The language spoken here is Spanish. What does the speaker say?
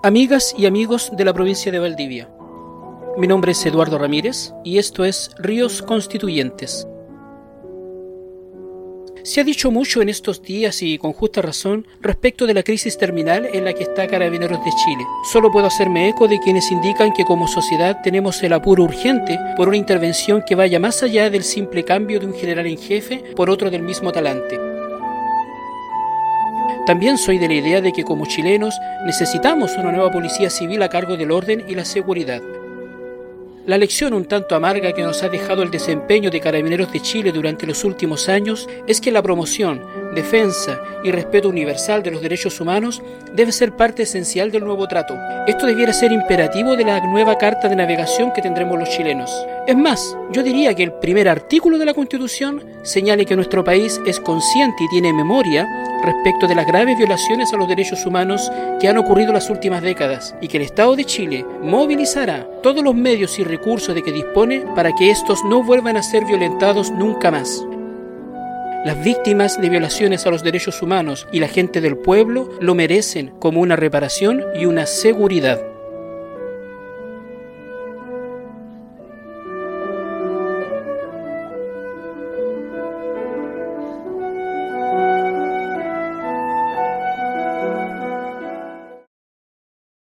Amigas y amigos de la provincia de Valdivia, mi nombre es Eduardo Ramírez y esto es Ríos Constituyentes. Se ha dicho mucho en estos días y con justa razón respecto de la crisis terminal en la que está Carabineros de Chile. Solo puedo hacerme eco de quienes indican que como sociedad tenemos el apuro urgente por una intervención que vaya más allá del simple cambio de un general en jefe por otro del mismo talante. También soy de la idea de que como chilenos necesitamos una nueva policía civil a cargo del orden y la seguridad. La lección un tanto amarga que nos ha dejado el desempeño de Carabineros de Chile durante los últimos años es que la promoción, defensa y respeto universal de los derechos humanos debe ser parte esencial del nuevo trato. Esto debiera ser imperativo de la nueva carta de navegación que tendremos los chilenos. Es más, yo diría que el primer artículo de la Constitución señale que nuestro país es consciente y tiene memoria respecto de las graves violaciones a los derechos humanos que han ocurrido en las últimas décadas y que el Estado de Chile movilizará todos los medios y recursos de que dispone para que estos no vuelvan a ser violentados nunca más. Las víctimas de violaciones a los derechos humanos y la gente del pueblo lo merecen como una reparación y una seguridad.